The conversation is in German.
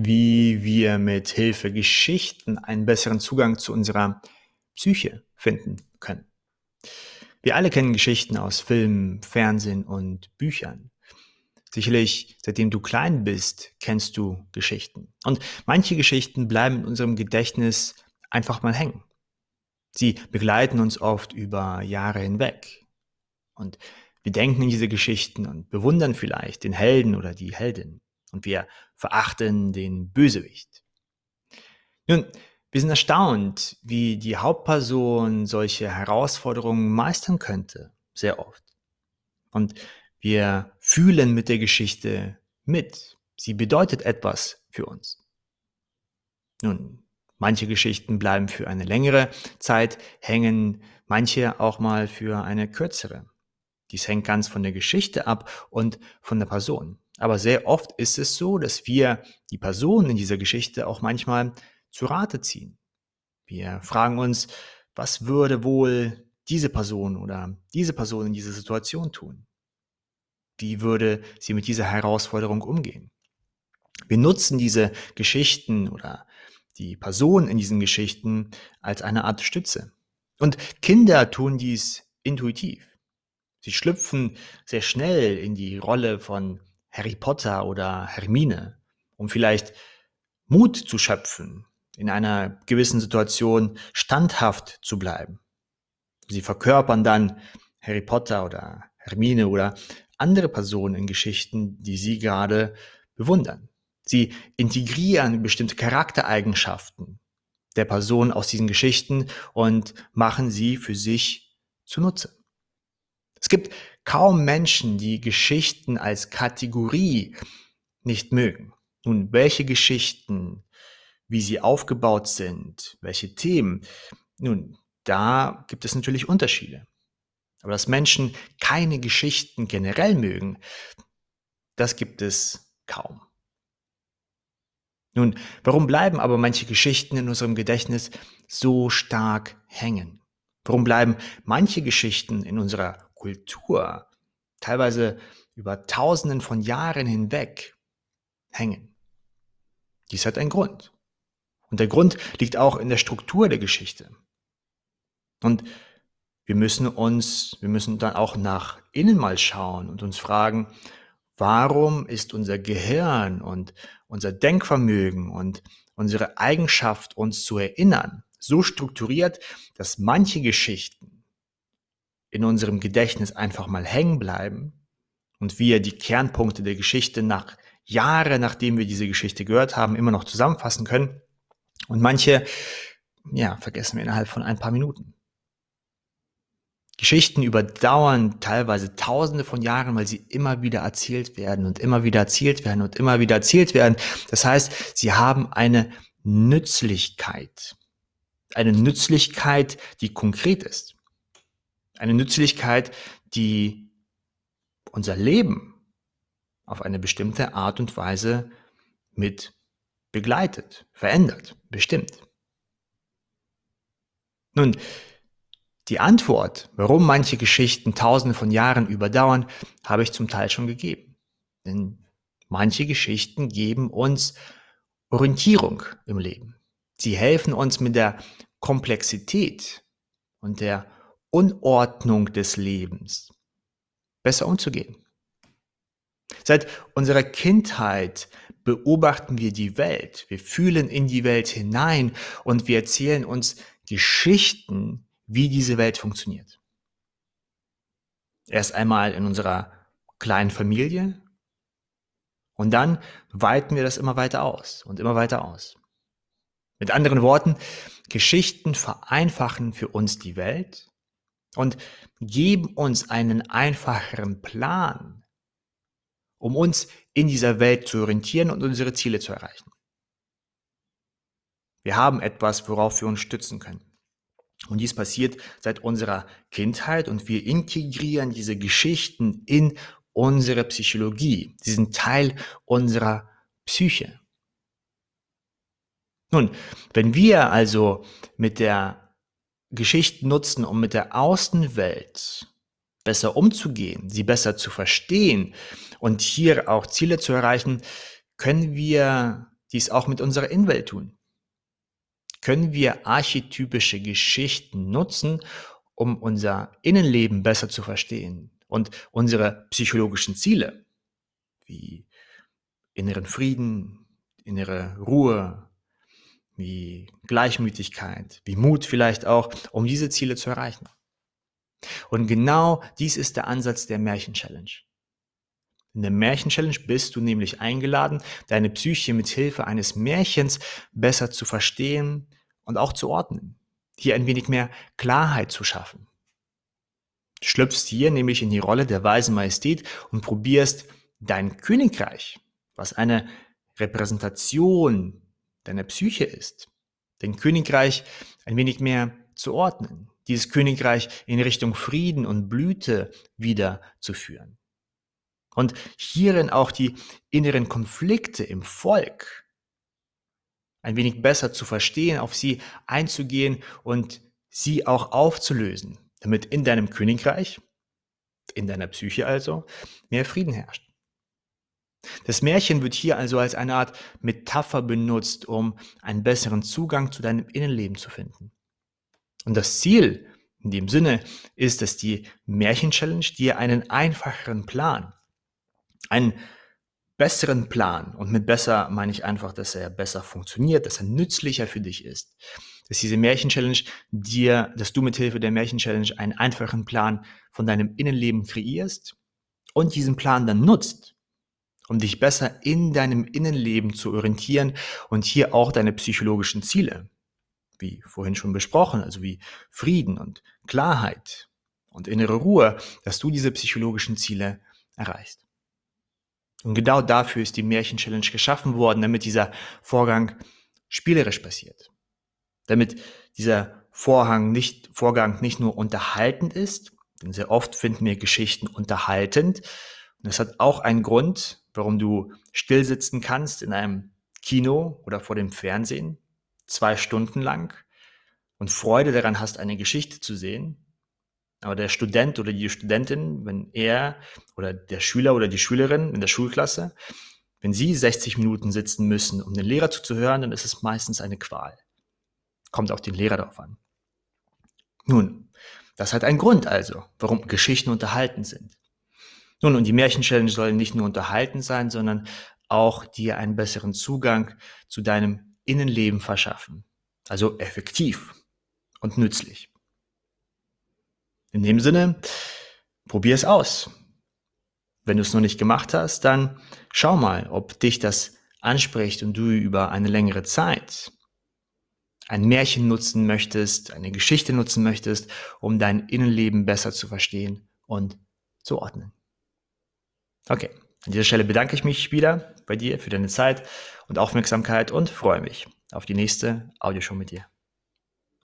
wie wir mit Hilfe Geschichten einen besseren Zugang zu unserer Psyche finden können. Wir alle kennen Geschichten aus Filmen, Fernsehen und Büchern. Sicherlich, seitdem du klein bist, kennst du Geschichten. Und manche Geschichten bleiben in unserem Gedächtnis einfach mal hängen. Sie begleiten uns oft über Jahre hinweg. Und wir denken in diese Geschichten und bewundern vielleicht den Helden oder die Heldin. Und wir verachten den Bösewicht. Nun, wir sind erstaunt, wie die Hauptperson solche Herausforderungen meistern könnte, sehr oft. Und wir fühlen mit der Geschichte mit. Sie bedeutet etwas für uns. Nun, manche Geschichten bleiben für eine längere Zeit hängen, manche auch mal für eine kürzere. Dies hängt ganz von der Geschichte ab und von der Person. Aber sehr oft ist es so, dass wir die Person in dieser Geschichte auch manchmal zu Rate ziehen. Wir fragen uns, was würde wohl diese Person oder diese Person in dieser Situation tun? Wie würde sie mit dieser Herausforderung umgehen? Wir nutzen diese Geschichten oder die Person in diesen Geschichten als eine Art Stütze. Und Kinder tun dies intuitiv. Sie schlüpfen sehr schnell in die Rolle von Harry Potter oder Hermine, um vielleicht Mut zu schöpfen, in einer gewissen Situation standhaft zu bleiben. Sie verkörpern dann Harry Potter oder Hermine oder andere Personen in Geschichten, die sie gerade bewundern. Sie integrieren bestimmte Charaktereigenschaften der Person aus diesen Geschichten und machen sie für sich zunutze. Es gibt kaum Menschen, die Geschichten als Kategorie nicht mögen. Nun, welche Geschichten, wie sie aufgebaut sind, welche Themen, nun, da gibt es natürlich Unterschiede. Aber dass Menschen keine Geschichten generell mögen, das gibt es kaum. Nun, warum bleiben aber manche Geschichten in unserem Gedächtnis so stark hängen? Warum bleiben manche Geschichten in unserer Kultur teilweise über Tausenden von Jahren hinweg hängen? Dies hat einen Grund. Und der Grund liegt auch in der Struktur der Geschichte. Und wir müssen uns, wir müssen dann auch nach innen mal schauen und uns fragen, warum ist unser Gehirn und unser Denkvermögen und unsere Eigenschaft, uns zu erinnern, so strukturiert, dass manche Geschichten in unserem Gedächtnis einfach mal hängen bleiben und wir die Kernpunkte der Geschichte nach Jahre, nachdem wir diese Geschichte gehört haben, immer noch zusammenfassen können und manche, ja, vergessen wir innerhalb von ein paar Minuten. Geschichten überdauern teilweise tausende von Jahren, weil sie immer wieder erzählt werden und immer wieder erzählt werden und immer wieder erzählt werden. Das heißt, sie haben eine Nützlichkeit. Eine Nützlichkeit, die konkret ist. Eine Nützlichkeit, die unser Leben auf eine bestimmte Art und Weise mit begleitet, verändert, bestimmt. Nun, die Antwort, warum manche Geschichten tausende von Jahren überdauern, habe ich zum Teil schon gegeben. Denn manche Geschichten geben uns Orientierung im Leben. Sie helfen uns mit der Komplexität und der Unordnung des Lebens besser umzugehen. Seit unserer Kindheit beobachten wir die Welt, wir fühlen in die Welt hinein und wir erzählen uns Geschichten, wie diese Welt funktioniert. Erst einmal in unserer kleinen Familie und dann weiten wir das immer weiter aus und immer weiter aus. Mit anderen Worten, Geschichten vereinfachen für uns die Welt und geben uns einen einfacheren Plan, um uns in dieser Welt zu orientieren und unsere Ziele zu erreichen. Wir haben etwas, worauf wir uns stützen können. Und dies passiert seit unserer Kindheit und wir integrieren diese Geschichten in unsere Psychologie. Sie sind Teil unserer Psyche. Nun, wenn wir also mit der Geschichte nutzen, um mit der Außenwelt besser umzugehen, sie besser zu verstehen und hier auch Ziele zu erreichen, können wir dies auch mit unserer Innenwelt tun. Können wir archetypische Geschichten nutzen, um unser Innenleben besser zu verstehen und unsere psychologischen Ziele, wie inneren Frieden, innere Ruhe, wie Gleichmütigkeit, wie Mut vielleicht auch, um diese Ziele zu erreichen. Und genau dies ist der Ansatz der Märchen-Challenge. In der Märchen-Challenge bist du nämlich eingeladen, deine Psyche mit Hilfe eines Märchens besser zu verstehen und auch zu ordnen. Hier ein wenig mehr Klarheit zu schaffen. Du schlüpfst hier nämlich in die Rolle der weisen Majestät und probierst dein Königreich, was eine Repräsentation deiner Psyche ist, dein Königreich ein wenig mehr zu ordnen, dieses Königreich in Richtung Frieden und Blüte wieder zu führen. Und hierin auch die inneren Konflikte im Volk ein wenig besser zu verstehen, auf sie einzugehen und sie auch aufzulösen, damit in deinem Königreich, in deiner Psyche also, mehr Frieden herrscht. Das Märchen wird hier also als eine Art Metapher benutzt, um einen besseren Zugang zu deinem Innenleben zu finden. Und das Ziel in dem Sinne ist, dass die Märchen-Challenge dir einen einfacheren Plan, einen besseren Plan, und mit besser meine ich einfach, dass er besser funktioniert, dass er nützlicher für dich ist, dass diese Märchen-Challenge dir, dass du mit Hilfe der Märchen-Challenge einen einfachen Plan von deinem Innenleben kreierst und diesen Plan dann nutzt, um dich besser in deinem Innenleben zu orientieren und hier auch deine psychologischen Ziele, wie vorhin schon besprochen, also wie Frieden und Klarheit und innere Ruhe, dass du diese psychologischen Ziele erreichst. Und genau dafür ist die Märchen-Challenge geschaffen worden, damit dieser Vorgang spielerisch passiert. Damit dieser Vorhang nicht, Vorgang nicht nur unterhaltend ist, denn sehr oft finden wir Geschichten unterhaltend. Und das hat auch einen Grund, warum du still sitzen kannst in einem Kino oder vor dem Fernsehen, zwei Stunden lang und Freude daran hast, eine Geschichte zu sehen. Aber der Student oder die Studentin, wenn er oder der Schüler oder die Schülerin in der Schulklasse, wenn sie 60 Minuten sitzen müssen, um den Lehrer zuzuhören, dann ist es meistens eine Qual. Kommt auf den Lehrer darauf an. Nun, das hat einen Grund also, warum Geschichten unterhalten sind. Nun, und die Märchen-Challenge soll nicht nur unterhalten sein, sondern auch dir einen besseren Zugang zu deinem Innenleben verschaffen. Also effektiv und nützlich. In dem Sinne, probier es aus. Wenn du es noch nicht gemacht hast, dann schau mal, ob dich das anspricht und du über eine längere Zeit ein Märchen nutzen möchtest, eine Geschichte nutzen möchtest, um dein Innenleben besser zu verstehen und zu ordnen. Okay, an dieser Stelle bedanke ich mich wieder bei dir für deine Zeit und Aufmerksamkeit und freue mich auf die nächste Audioshow mit dir.